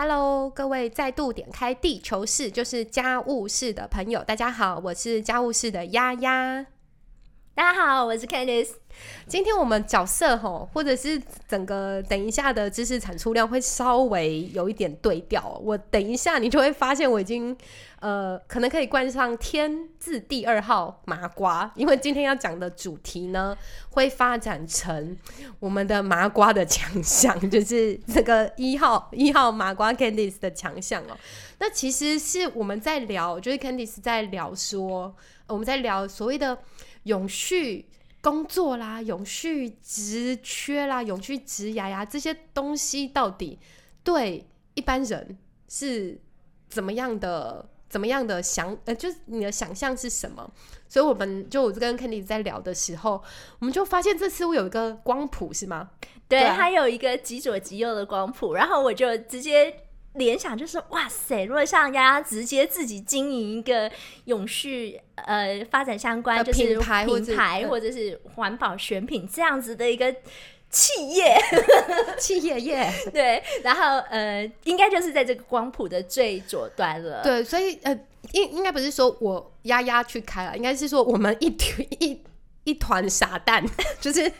Hello，各位再度点开地球室，就是家务室的朋友，大家好，我是家务室的丫丫。大家好，我是 Candice。今天我们角色吼，或者是整个等一下的知识产出量会稍微有一点对调。我等一下你就会发现，我已经呃，可能可以冠上天字第二号麻瓜，因为今天要讲的主题呢，会发展成我们的麻瓜的强项，就是这个一号一号麻瓜 Candice 的强项哦。那其实是我们在聊，就是 Candice 在聊说，我们在聊所谓的。永续工作啦，永续职缺啦，永续职涯呀，这些东西到底对一般人是怎么样的？怎么样的想？呃，就是你的想象是什么？所以我们就我跟 Kenny 在聊的时候，我们就发现这次我有一个光谱，是吗？对，它有一个极左极右的光谱，然后我就直接。联想就是，哇塞！如果像丫丫直接自己经营一个永续呃发展相关，就是品牌品牌或者是环保选品这样子的一个企业，企业业 对，然后呃，应该就是在这个光谱的最左端了。对，所以呃，应应该不是说我丫丫去开了，应该是说我们一团 一一团傻蛋，就是。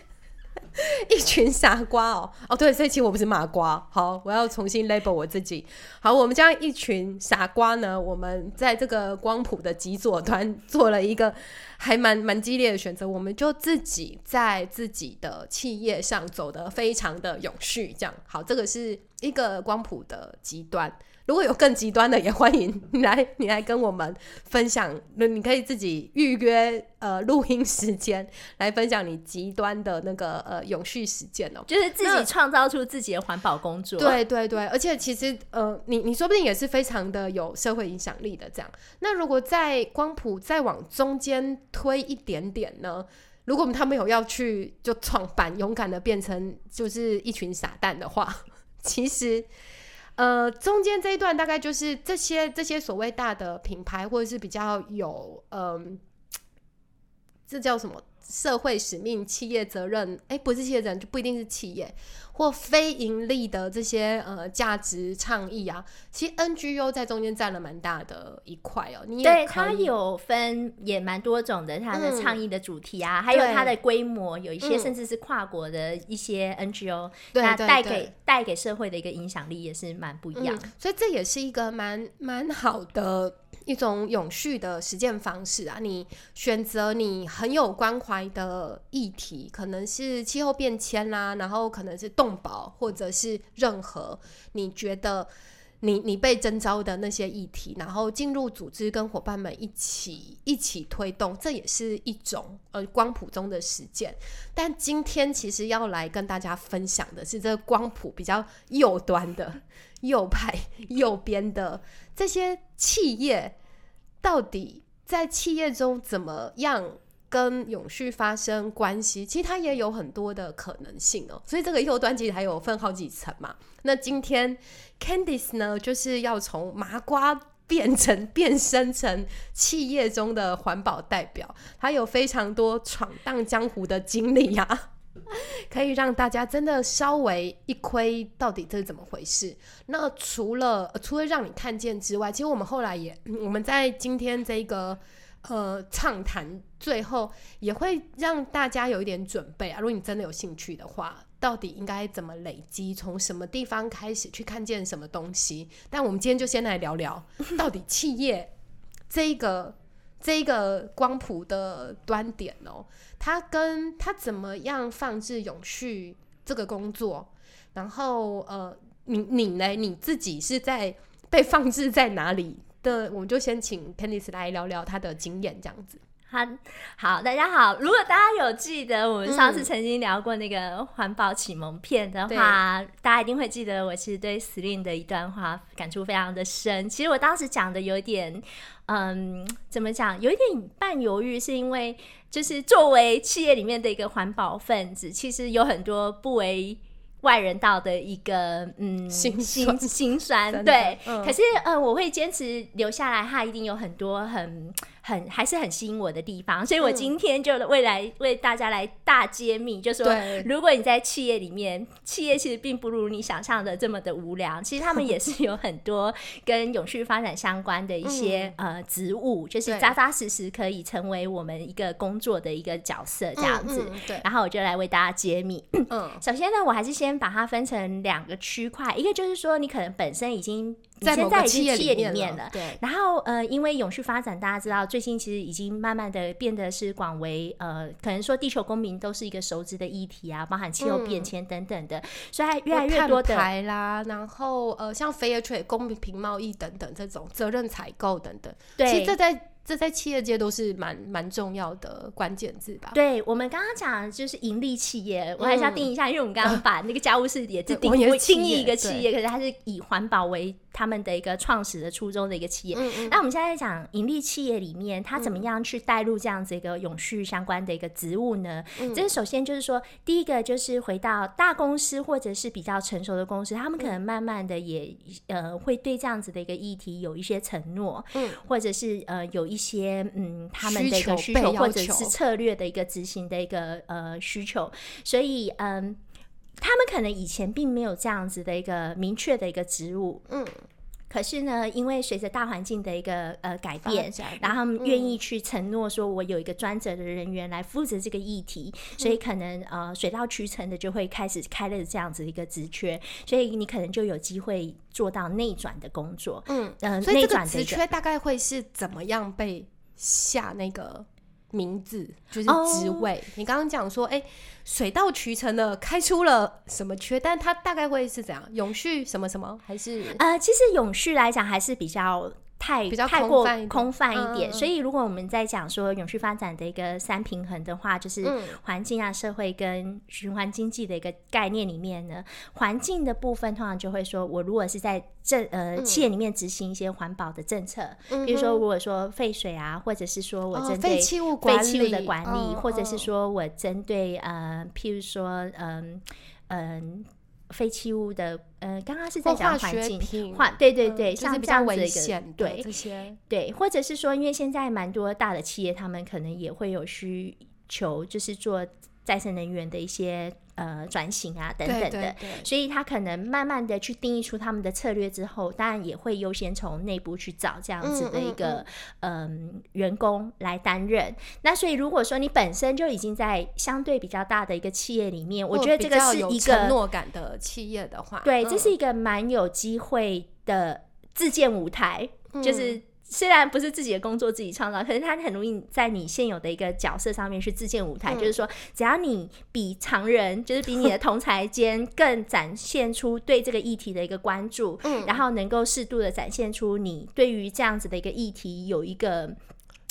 一群傻瓜哦哦对，所以其实我不是马瓜。好，我要重新 label 我自己。好，我们这样一群傻瓜呢，我们在这个光谱的极左端做了一个还蛮蛮激烈的选择，我们就自己在自己的企业上走的非常的永续。这样好，这个是一个光谱的极端。如果有更极端的，也欢迎你来，你来跟我们分享。那你可以自己预约呃录音时间，来分享你极端的那个呃永续实践哦，就是自己创造出自己的环保工作。对对对，而且其实呃，你你说不定也是非常的有社会影响力的这样。那如果在光谱再往中间推一点点呢？如果他们有要去就创办，勇敢的变成就是一群傻蛋的话，其实。呃，中间这一段大概就是这些这些所谓大的品牌，或者是比较有嗯，这叫什么？社会使命、企业责任，哎，不是企业责任就不一定是企业或非盈利的这些呃价值倡议啊。其实 NGO 在中间占了蛮大的一块哦。你对它有分也蛮多种的，它的倡议的主题啊，还有它的规模，有一些甚至是跨国的一些 NGO，那带给带给社会的一个影响力也是蛮不一样。所以这也是一个蛮蛮好的。一种永续的实践方式啊，你选择你很有关怀的议题，可能是气候变迁啦，然后可能是动保，或者是任何你觉得你你被征召的那些议题，然后进入组织跟伙伴们一起一起推动，这也是一种呃光谱中的实践。但今天其实要来跟大家分享的是这个光谱比较右端的右派右边的这些企业。到底在企业中怎么样跟永续发生关系？其实它也有很多的可能性哦。所以这个右端其实还有分好几层嘛。那今天 Candice 呢，就是要从麻瓜变成变身成企业中的环保代表，他有非常多闯荡江湖的经历呀。可以让大家真的稍微一窥到底这是怎么回事。那除了除了让你看见之外，其实我们后来也我们在今天这个呃畅谈最后也会让大家有一点准备啊。如果你真的有兴趣的话，到底应该怎么累积，从什么地方开始去看见什么东西？但我们今天就先来聊聊，到底企业这一个。这一个光谱的端点哦，它跟它怎么样放置永续这个工作，然后呃，你你呢？你自己是在被放置在哪里的？我们就先请 Candice 来聊聊他的经验，这样子。好，好，大家好。如果大家有记得我们上次曾经聊过那个环保启蒙片的话，大家一定会记得我其实对 i n 的一段话感触非常的深。其实我当时讲的有点，嗯，怎么讲，有一点半犹豫，是因为就是作为企业里面的一个环保分子，其实有很多不为。外人道的一个嗯心心心酸，对。可是呃，我会坚持留下来，它一定有很多很很还是很吸引我的地方，所以我今天就未来为大家来大揭秘，就说如果你在企业里面，企业其实并不如你想象的这么的无聊，其实他们也是 有很多跟永续发展相关的一些呃职务，就是扎扎实实可以成为我们一个工作的一个角色这样子。对，然后我就来为大家揭秘。嗯，首先呢，我还是先把它分成两个区块，一个就是说你可能本身已经。在现在企业里面了，对。然后呃，因为永续发展，大家知道最近其实已经慢慢的变得是广为呃，可能说地球公民都是一个熟知的议题啊，包含气候变迁等等的，所以越来越多的台啦，然后呃，像 fair trade 公平贸易等等这种责任采购等等，对，其实这在。这在企业界都是蛮蛮重要的关键字吧？对我们刚刚讲就是盈利企业，我还是要定一下，因为我们刚刚把那个家务事也是定义定义一个企业，可是它是以环保为他们的一个创始的初衷的一个企业。那我们现在在讲盈利企业里面，它怎么样去带入这样子一个永续相关的一个职务呢？这是首先就是说，第一个就是回到大公司或者是比较成熟的公司，他们可能慢慢的也呃会对这样子的一个议题有一些承诺，嗯，或者是呃有一。一些嗯，他们的一个需求或者是策略的一个执行的一个呃需求，所以嗯，他们可能以前并没有这样子的一个明确的一个职务，嗯。可是呢，因为随着大环境的一个呃改变，然后他们愿意去承诺说，我有一个专责的人员来负责这个议题，所以可能呃水到渠成的就会开始开了这样子一个职缺，所以你可能就有机会做到内转的工作。嗯嗯，所以这个职缺大概会是怎么样被下那个？名字就是职位，你刚刚讲说，哎，水到渠成的开出了什么缺，但它大概会是怎样？永续什么什么？还是呃，其实永续来讲还是比较。太太过空泛一点，所以如果我们在讲说永续发展的一个三平衡的话，就是环境啊、社会跟循环经济的一个概念里面呢，环境的部分通常就会说，我如果是在政呃企业里面执行一些环保的政策，比如说如果说废水啊，或者是说我针对废弃物废弃物的管理，或者是说我针对呃譬如说嗯嗯。废弃物的，呃，刚刚是在讲环境化，对对对，像这样子一个，对这些，对，或者是说，因为现在蛮多大的企业，他们可能也会有需求，就是做再生能源的一些。呃，转型啊，等等的，所以他可能慢慢的去定义出他们的策略之后，当然也会优先从内部去找这样子的一个嗯员工来担任。那所以如果说你本身就已经在相对比较大的一一个企业里面，我觉得这个是一个承诺感的企业的话，对，这是一个蛮有机会的自建舞台，就是。虽然不是自己的工作自己创造，可是他很容易在你现有的一个角色上面去自建舞台。就是说，只要你比常人，就是比你的同才间 更展现出对这个议题的一个关注，嗯，然后能够适度的展现出你对于这样子的一个议题有一个。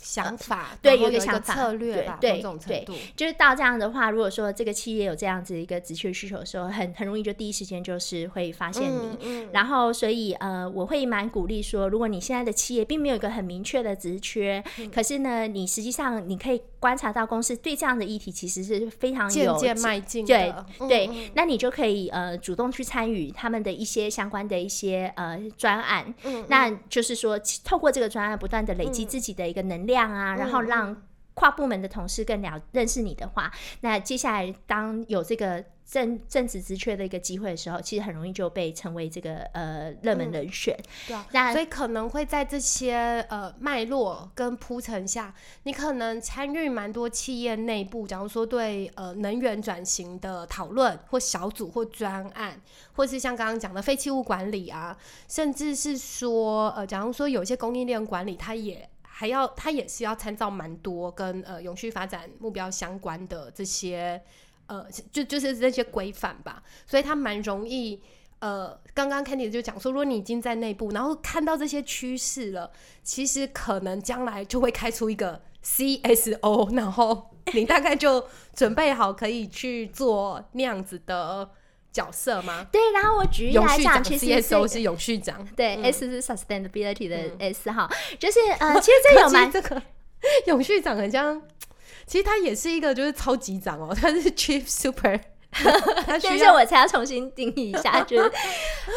想法对，有一个想法策略吧，对对对，就是到这样的话，如果说这个企业有这样子一个直缺需求的时候，很很容易就第一时间就是会发现你，然后所以呃，我会蛮鼓励说，如果你现在的企业并没有一个很明确的职缺，可是呢，你实际上你可以观察到公司对这样的议题其实是非常渐渐迈进，对对，那你就可以呃主动去参与他们的一些相关的一些呃专案，那就是说透过这个专案不断的累积自己的一个能量。量啊，然后让跨部门的同事更了认识你的话，那接下来当有这个正正职职缺的一个机会的时候，其实很容易就被成为这个呃热门人选。对啊，那所以可能会在这些呃脉络跟铺陈下，你可能参与蛮多企业内部，假如说对呃能源转型的讨论或小组或专案，或是像刚刚讲的废弃物管理啊，甚至是说呃假如说有些供应链管理，它也。还要，它也是要参照蛮多跟呃永续发展目标相关的这些呃，就就是这些规范吧，所以它蛮容易呃，刚刚 Candy 就讲说，如果你已经在内部，然后看到这些趋势了，其实可能将来就会开出一个 CSO，然后你大概就准备好可以去做那样子的。角色吗？对，然后我举例来讲，其实 S 是永续长，对，S 是 sustainability 的 S 哈，就是呃，其实这有蛮这个 永续长很像，其实他也是一个就是超级长哦，他是 Chief Super，所以我才要重新定义一下，就是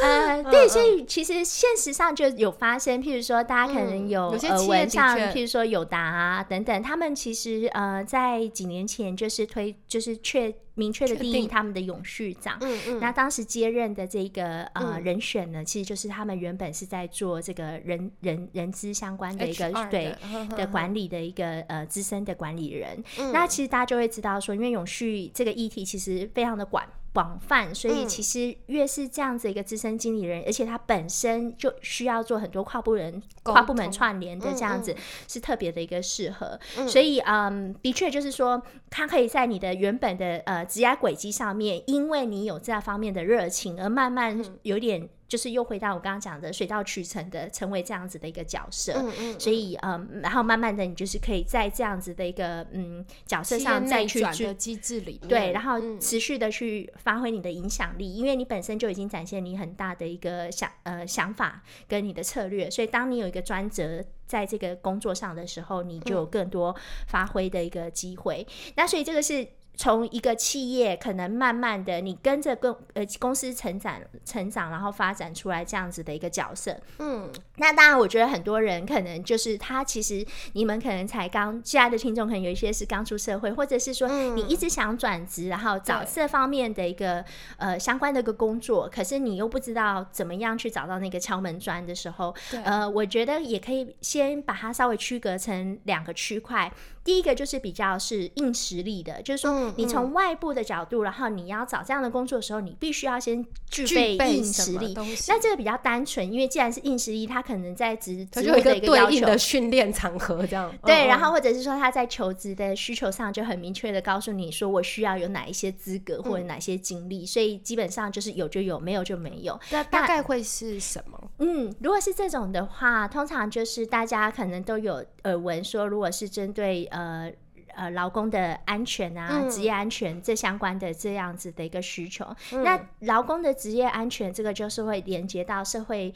呃，对，所以其实现实上就有发生，譬如说大家可能有呃文像，譬如说友达啊等等，他们其实呃在几年前就是推就是确。明确的定。义他们的永续长，那当时接任的这个呃人选呢，其实就是他们原本是在做这个人人人资相关的一个对的管理的一个呃资深的管理人。那其实大家就会知道说，因为永续这个议题其实非常的广。广泛，所以其实越是这样子一个资深经理人，而且他本身就需要做很多跨部人、跨部门串联的这样子，是特别的一个适合。所以，嗯，的确就是说，他可以在你的原本的呃职业轨迹上面，因为你有这方面的热情，而慢慢有点。就是又回到我刚刚讲的水到渠成的成为这样子的一个角色，嗯嗯，所以嗯，然后慢慢的你就是可以在这样子的一个嗯角色上再去的机制里，对，然后持续的去发挥你的影响力，因为你本身就已经展现你很大的一个想呃想法跟你的策略，所以当你有一个专责在这个工作上的时候，你就有更多发挥的一个机会。那所以这个是。从一个企业可能慢慢的，你跟着公呃公司成长成长，然后发展出来这样子的一个角色，嗯，那当然，我觉得很多人可能就是他其实你们可能才刚，现在的听众可能有一些是刚出社会，或者是说你一直想转职，然后找这方面的一个呃相关的一个工作，可是你又不知道怎么样去找到那个敲门砖的时候，呃，我觉得也可以先把它稍微区隔成两个区块。第一个就是比较是硬实力的，就是说你从外部的角度，然后你要找这样的工作的时候，你必须要先具备硬实力。那这个比较单纯，因为既然是硬实力，他可能在职职位的一个对应的训练场合这样。对，然后或者是说他在求职的需求上就很明确的告诉你说，我需要有哪一些资格或者哪些经历，所以基本上就是有就有，没有就没有。那大概会是什么？嗯，如果是这种的话，通常就是大家可能都有耳闻说，如果是针对。呃呃，劳工的安全啊，职业安全这相关的这样子的一个需求，那劳工的职业安全这个就是会连接到社会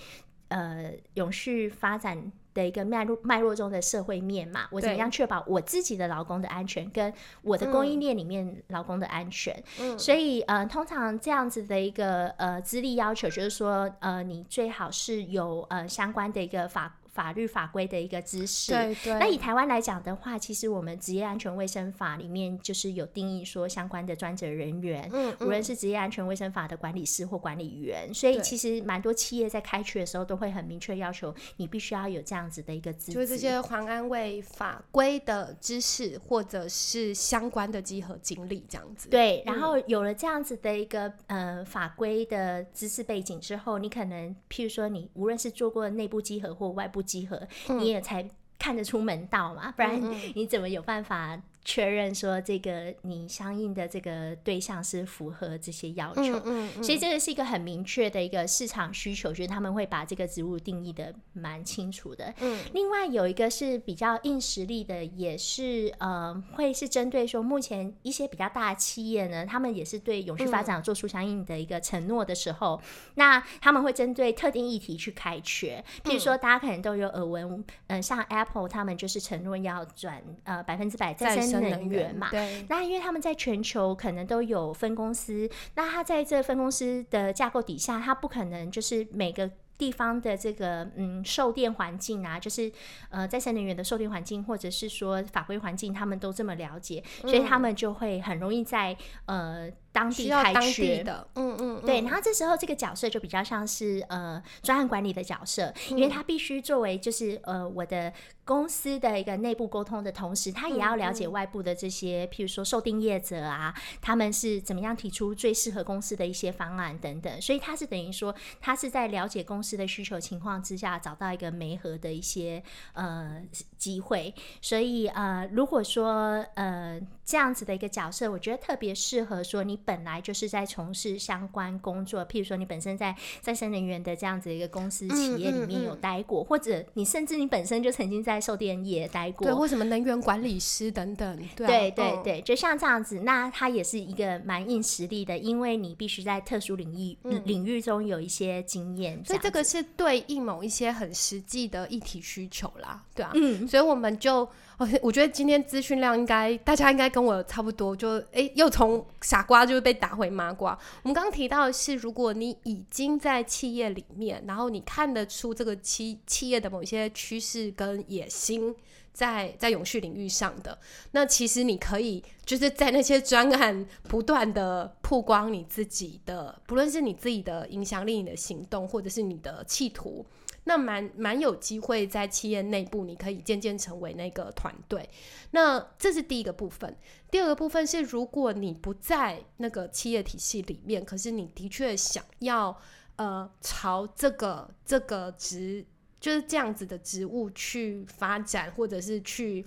呃永续发展的一个脉络脉络中的社会面嘛。我怎么样确保我自己的劳工的安全，跟我的供应链里面劳工的安全？所以呃，通常这样子的一个呃资历要求，就是说呃，你最好是有呃相关的一个法。法律法规的一个知识，对对。那以台湾来讲的话，其实我们职业安全卫生法里面就是有定义说相关的专责人员，嗯，无论是职业安全卫生法的管理师或管理员，所以其实蛮多企业在开缺的时候都会很明确要求你必须要有这样子的一个资就是这些环安卫法规的知识或者是相关的集合经历这样子。对，然后有了这样子的一个呃法规的知识背景之后，你可能譬如说你无论是做过内部集合或外部。集合，你也才看得出门道嘛，不然你怎么有办法？确认说这个你相应的这个对象是符合这些要求，所以这个是一个很明确的一个市场需求，就是他们会把这个职务定义的蛮清楚的。嗯，另外有一个是比较硬实力的，也是呃会是针对说目前一些比较大的企业呢，他们也是对永续发展做出相应的一个承诺的时候，那他们会针对特定议题去开缺，譬如说大家可能都有耳闻，嗯，像 Apple 他们就是承诺要转呃百分之百再生。能源嘛，对，那因为他们在全球可能都有分公司，那他在这分公司的架构底下，他不可能就是每个地方的这个嗯售电环境啊，就是呃再生能源的售电环境，或者是说法规环境，他们都这么了解，所以他们就会很容易在呃当地开缺的，嗯嗯，对，然后这时候这个角色就比较像是呃专案管理的角色，因为他必须作为就是呃我的。公司的一个内部沟通的同时，他也要了解外部的这些，譬如说受定业者啊，他们是怎么样提出最适合公司的一些方案等等。所以他是等于说，他是在了解公司的需求情况之下，找到一个媒合的一些呃机会。所以呃，如果说呃这样子的一个角色，我觉得特别适合说你本来就是在从事相关工作，譬如说你本身在再生能源的这样子一个公司企业里面有待过，或者你甚至你本身就曾经在在售电业待过，对，或什么能源管理师等等，对对对，就像这样子，那它也是一个蛮硬实力的，因为你必须在特殊领域领域中有一些经验，所以这个是对应某一些很实际的议题需求啦，对啊，嗯，所以我们就。我我觉得今天资讯量应该大家应该跟我差不多，就哎又从傻瓜就被打回麻瓜。我们刚刚提到的是，如果你已经在企业里面，然后你看得出这个企企业的某些趋势跟野心。在在永续领域上的，那其实你可以就是在那些专案不断的曝光你自己的，不论是你自己的影响力、你的行动，或者是你的企图，那蛮蛮有机会在企业内部，你可以渐渐成为那个团队。那这是第一个部分。第二个部分是，如果你不在那个企业体系里面，可是你的确想要呃朝这个这个职。就是这样子的职务去发展，或者是去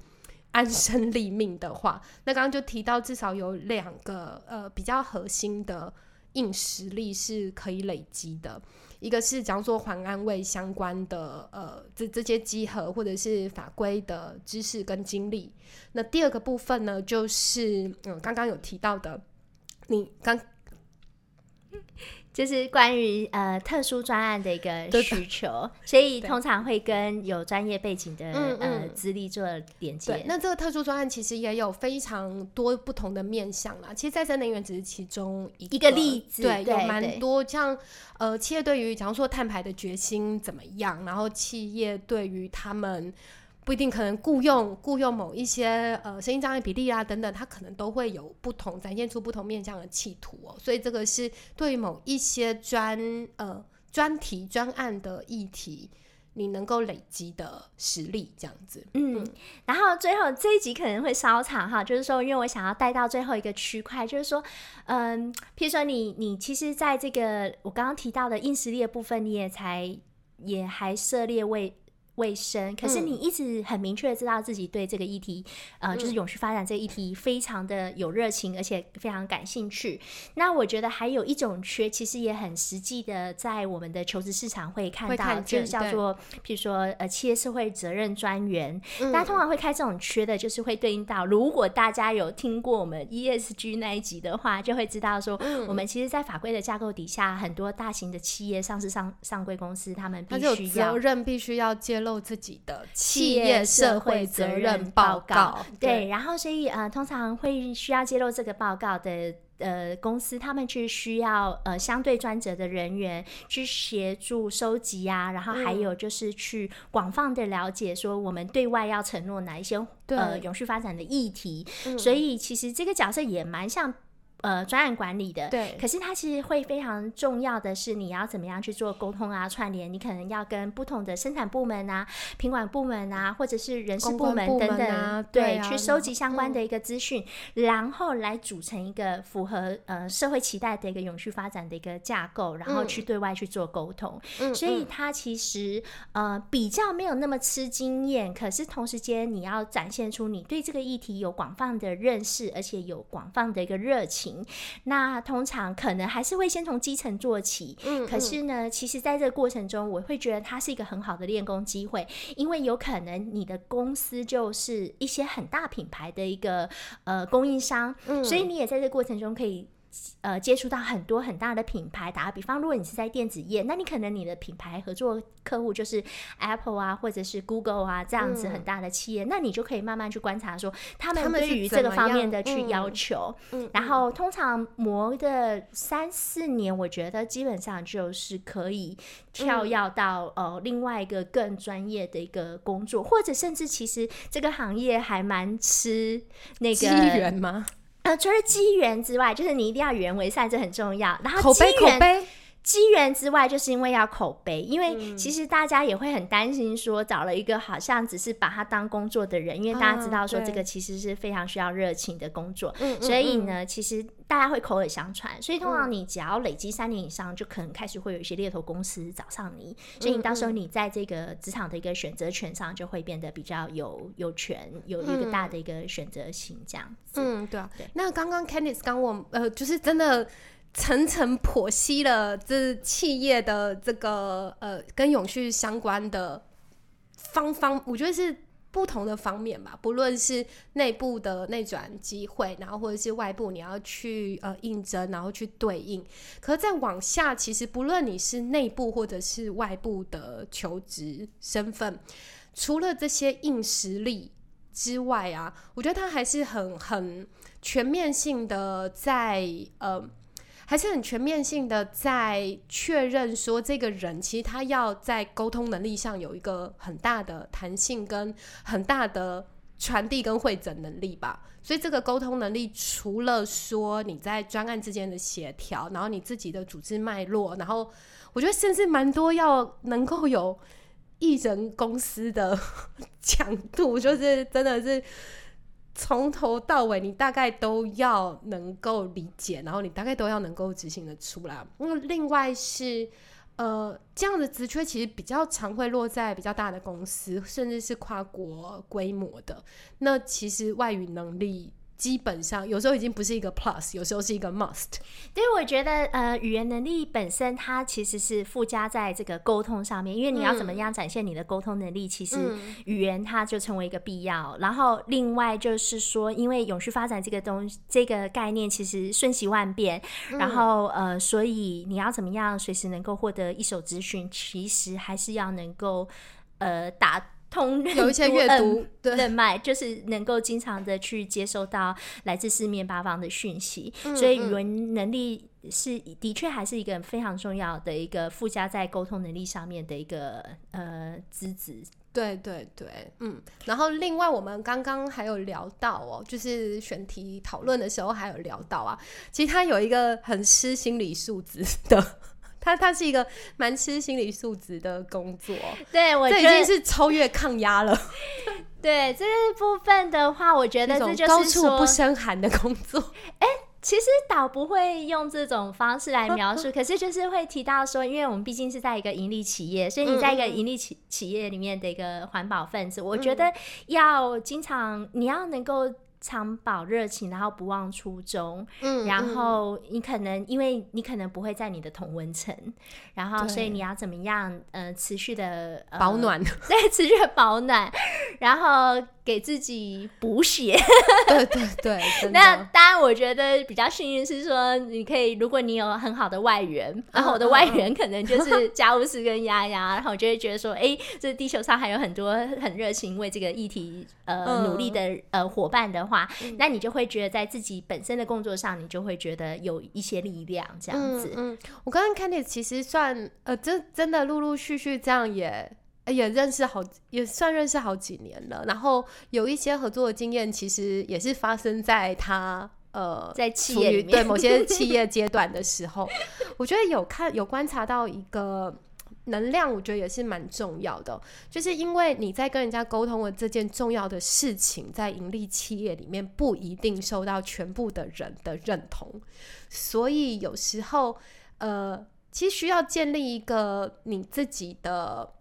安身立命的话，那刚刚就提到至少有两个呃比较核心的硬实力是可以累积的。一个是假如说环安卫相关的呃这这些集合或者是法规的知识跟经历。那第二个部分呢，就是嗯刚刚有提到的，你刚。就是关于呃特殊专案的一个需求，所以通常会跟有专业背景的呃资历做连接。那这个特殊专案其实也有非常多不同的面向啦。其实再生能源只是其中一个例子，对，有蛮多像呃企业对于假如说碳排的决心怎么样，然后企业对于他们。不一定可能雇佣雇佣某一些呃声音障碍比例啊等等，它可能都会有不同展现出不同面向的企图哦。所以这个是对于某一些专呃专题专案的议题，你能够累积的实力这样子。嗯，然后最后这一集可能会稍长哈，就是说因为我想要带到最后一个区块，就是说嗯，譬如说你你其实在这个我刚刚提到的硬实力的部分，你也才也还涉猎为。卫生，可是你一直很明确的知道自己对这个议题，呃，就是永续发展这个议题非常的有热情，而且非常感兴趣。那我觉得还有一种缺，其实也很实际的，在我们的求职市场会看到，就是叫做，譬如说，呃，企业社会责任专员。大家通常会开这种缺的，就是会对应到，如果大家有听过我们 ESG 那一集的话，就会知道说，我们其实，在法规的架构底下，很多大型的企业、上市上上柜公司，他们必须要责任必须要揭露。露自己的企业社会责任报告，对，然后所以呃，通常会需要揭露这个报告的呃公司，他们去需要呃相对专责的人员去协助收集啊，然后还有就是去广泛的了解说我们对外要承诺哪一些呃永续发展的议题，所以其实这个角色也蛮像。呃，专案管理的，对，可是它其实会非常重要的是，你要怎么样去做沟通啊、串联？你可能要跟不同的生产部门啊、品管部门啊，或者是人事部门等等，啊对，去收集相关的一个资讯，然后来组成一个符合呃社会期待的一个永续发展的一个架构，然后去对外去做沟通。所以它其实呃比较没有那么吃经验，可是同时间你要展现出你对这个议题有广泛的认识，而且有广泛的一个热情。那通常可能还是会先从基层做起，嗯，可是呢，其实在这个过程中，我会觉得它是一个很好的练功机会，因为有可能你的公司就是一些很大品牌的一个呃供应商，嗯，所以你也在这个过程中可以。呃，接触到很多很大的品牌，打个比方，如果你是在电子业，那你可能你的品牌合作客户就是 Apple 啊，或者是 Google 啊这样子很大的企业，那你就可以慢慢去观察说他们对于这个方面的去要求。然后通常磨的三四年，我觉得基本上就是可以跳跃到呃另外一个更专业的一个工作，或者甚至其实这个行业还蛮吃那个资源吗？呃，除了机缘之外，就是你一定要与人为善，这很重要。然后口碑，口碑。机缘之外，就是因为要口碑，因为其实大家也会很担心，说找了一个好像只是把他当工作的人，因为大家知道说这个其实是非常需要热情的工作，所以呢，其实大家会口耳相传，所以通常你只要累积三年以上，就可能开始会有一些猎头公司找上你，所以你到时候你在这个职场的一个选择权上就会变得比较有有权，有一个大的一个选择性这样子。嗯，对啊。对那刚刚 Candice 刚我呃，就是真的。层层剖析了这企业的这个呃跟永续相关的方方，我觉得是不同的方面吧。不论是内部的内转机会，然后或者是外部你要去呃应征，然后去对应。可是再往下，其实不论你是内部或者是外部的求职身份，除了这些硬实力。之外啊，我觉得他还是很很全面性的在呃。还是很全面性的在确认说，这个人其实他要在沟通能力上有一个很大的弹性跟很大的传递跟会诊能力吧。所以这个沟通能力，除了说你在专案之间的协调，然后你自己的组织脉络，然后我觉得甚至蛮多要能够有艺人公司的 强度，就是真的是。从头到尾，你大概都要能够理解，然后你大概都要能够执行的出来。那另外是，呃，这样的职缺其实比较常会落在比较大的公司，甚至是跨国规模的。那其实外语能力。基本上有时候已经不是一个 plus，有时候是一个 must。对，我觉得呃，语言能力本身它其实是附加在这个沟通上面，因为你要怎么样展现你的沟通能力，其实语言它就成为一个必要。然后另外就是说，因为永续发展这个东这个概念其实瞬息万变，然后呃，所以你要怎么样随时能够获得一手资讯，其实还是要能够呃打。通有一些阅读人脉，就是能够经常的去接收到来自四面八方的讯息，所以语文能力是的确还是一个非常重要的一个附加在沟通能力上面的一个呃资质。对对对，嗯。然后另外我们刚刚还有聊到哦，就是选题讨论的时候还有聊到啊，其实他有一个很吃心理素质的。他他是一个蛮吃心理素质的工作，对我这已经是超越抗压了。对这部分的话，我觉得这就是高处不胜寒的工作。哎，其实倒不会用这种方式来描述，可是就是会提到说，因为我们毕竟是在一个盈利企业，所以你在一个盈利企企业里面的一个环保分子，我觉得要经常你要能够。常保热情，然后不忘初衷。嗯，然后你可能因为你可能不会在你的同温层，然后所以你要怎么样？呃，持续的保暖，对，持续的保暖，然后给自己补血。对对对。那当然，我觉得比较幸运是说，你可以，如果你有很好的外援，然后我的外援可能就是家务事跟丫丫，然后我就会觉得说，哎，这地球上还有很多很热情为这个议题呃努力的呃伙伴的。话，那你就会觉得在自己本身的工作上，你就会觉得有一些力量这样子。嗯，我刚刚看你其实算呃，真真的陆陆续续这样也也认识好，也算认识好几年了。然后有一些合作的经验，其实也是发生在他呃在企业对某些企业 阶段的时候，我觉得有看有观察到一个。能量我觉得也是蛮重要的，就是因为你在跟人家沟通的这件重要的事情，在盈利企业里面不一定受到全部的人的认同，所以有时候呃，其实需要建立一个你自己的，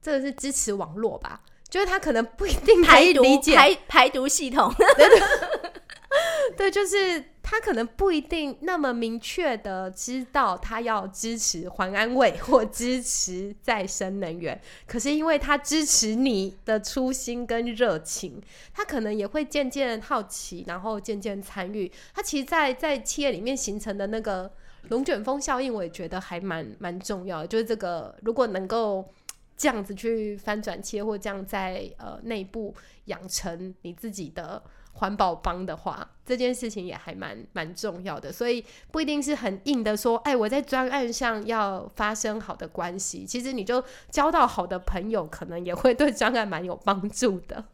这个是支持网络吧，就是他可能不一定可以理解。排排毒系统。对，就是他可能不一定那么明确的知道他要支持环安卫或支持再生能源，可是因为他支持你的初心跟热情，他可能也会渐渐好奇，然后渐渐参与。他其实，在在企业里面形成的那个龙卷风效应，我也觉得还蛮 蛮重要的。就是这个，如果能够这样子去翻转企业，或这样在呃内部养成你自己的。环保帮的话，这件事情也还蛮蛮重要的，所以不一定是很硬的说，哎，我在专案上要发生好的关系，其实你就交到好的朋友，可能也会对专案蛮有帮助的。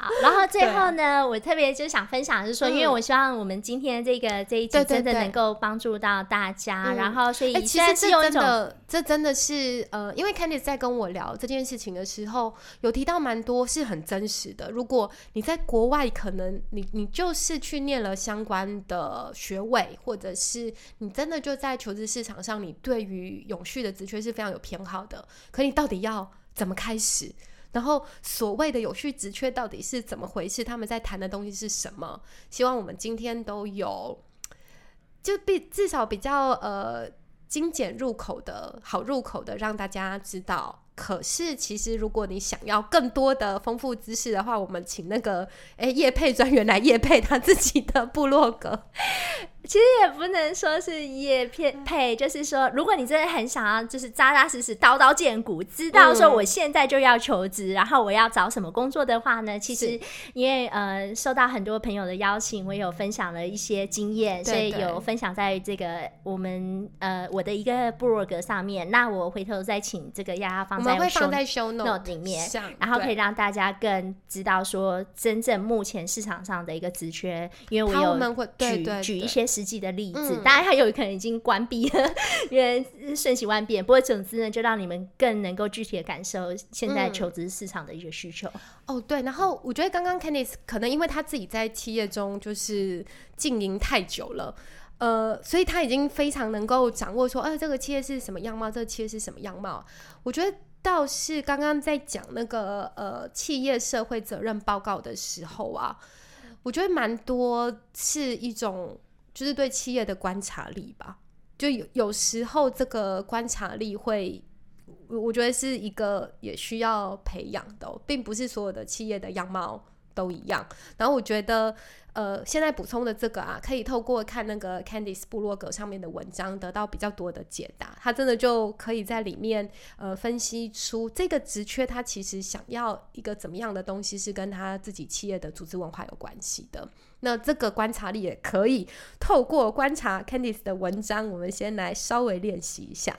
好，然后最后呢，我特别就想分享是说，因为我希望我们今天这个这一集真的能够帮助到大家，然后所以其实是真的，这真的是呃，因为 Candice 在跟我聊这件事情的时候，有提到蛮多是很真实的。如果你在国外，可能你你就是去念了相关的学位，或者是你真的就在求职市场上，你对于永续的职缺是非常有偏好的，可你到底要怎么开始？然后所谓的有序职缺到底是怎么回事？他们在谈的东西是什么？希望我们今天都有，就比至少比较呃精简入口的好入口的，让大家知道。可是其实如果你想要更多的丰富知识的话，我们请那个哎叶配专员来叶配他自己的部落格。其实也不能说是叶片配，就是说，如果你真的很想要，就是扎扎实实、刀刀见骨，知道说我现在就要求职，然后我要找什么工作的话呢？其实因为呃，受到很多朋友的邀请，我有分享了一些经验，所以有分享在这个我们呃我的一个部落格上面。那我回头再请这个丫丫放在会放在 show note 里面，然后可以让大家更知道说真正目前市场上的一个职缺，因为我有举举一些。实际的例子，当然还有可能已经关闭了，因为瞬息万变。不过总之呢，就让你们更能够具体的感受现在求职市场的一个需求。哦，对。然后我觉得刚刚 Candice 可能因为他自己在企业中就是经营太久了，呃，所以他已经非常能够掌握说，呃，这个企业是什么样貌，这个企业是什么样貌。我觉得倒是刚刚在讲那个呃企业社会责任报告的时候啊，我觉得蛮多是一种。就是对企业的观察力吧，就有有时候这个观察力会，我我觉得是一个也需要培养的，并不是所有的企业的样貌都一样。然后我觉得。呃，现在补充的这个啊，可以透过看那个 Candice 布洛格上面的文章，得到比较多的解答。他真的就可以在里面呃分析出这个职缺，他其实想要一个怎么样的东西，是跟他自己企业的组织文化有关系的。那这个观察力也可以透过观察 Candice 的文章，我们先来稍微练习一下。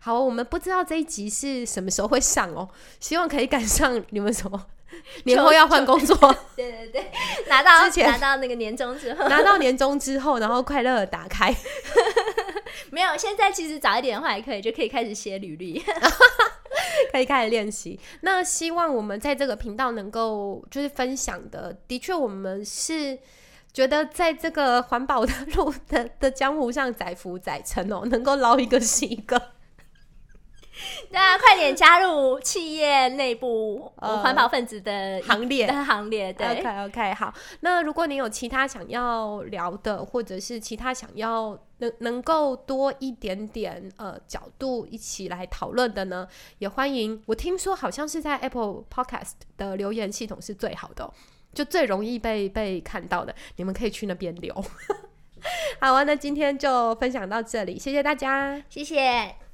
好，我们不知道这一集是什么时候会上哦，希望可以赶上你们什么。年后要换工作，对对对，拿到之前拿到那个年终之后，拿到年终之后，然后快乐的打开。没有，现在其实早一点的话也可以，就可以开始写履历，可以开始练习。那希望我们在这个频道能够就是分享的，的确我们是觉得在这个环保的路的的江湖上载浮载沉哦，能够捞一个是一个。大家快点加入企业内部环保分子的行列的行列。对，OK OK，好。那如果你有其他想要聊的，或者是其他想要能能够多一点点呃角度一起来讨论的呢，也欢迎。我听说好像是在 Apple Podcast 的留言系统是最好的，就最容易被被看到的。你们可以去那边留。好啊，那今天就分享到这里，谢谢大家，谢谢。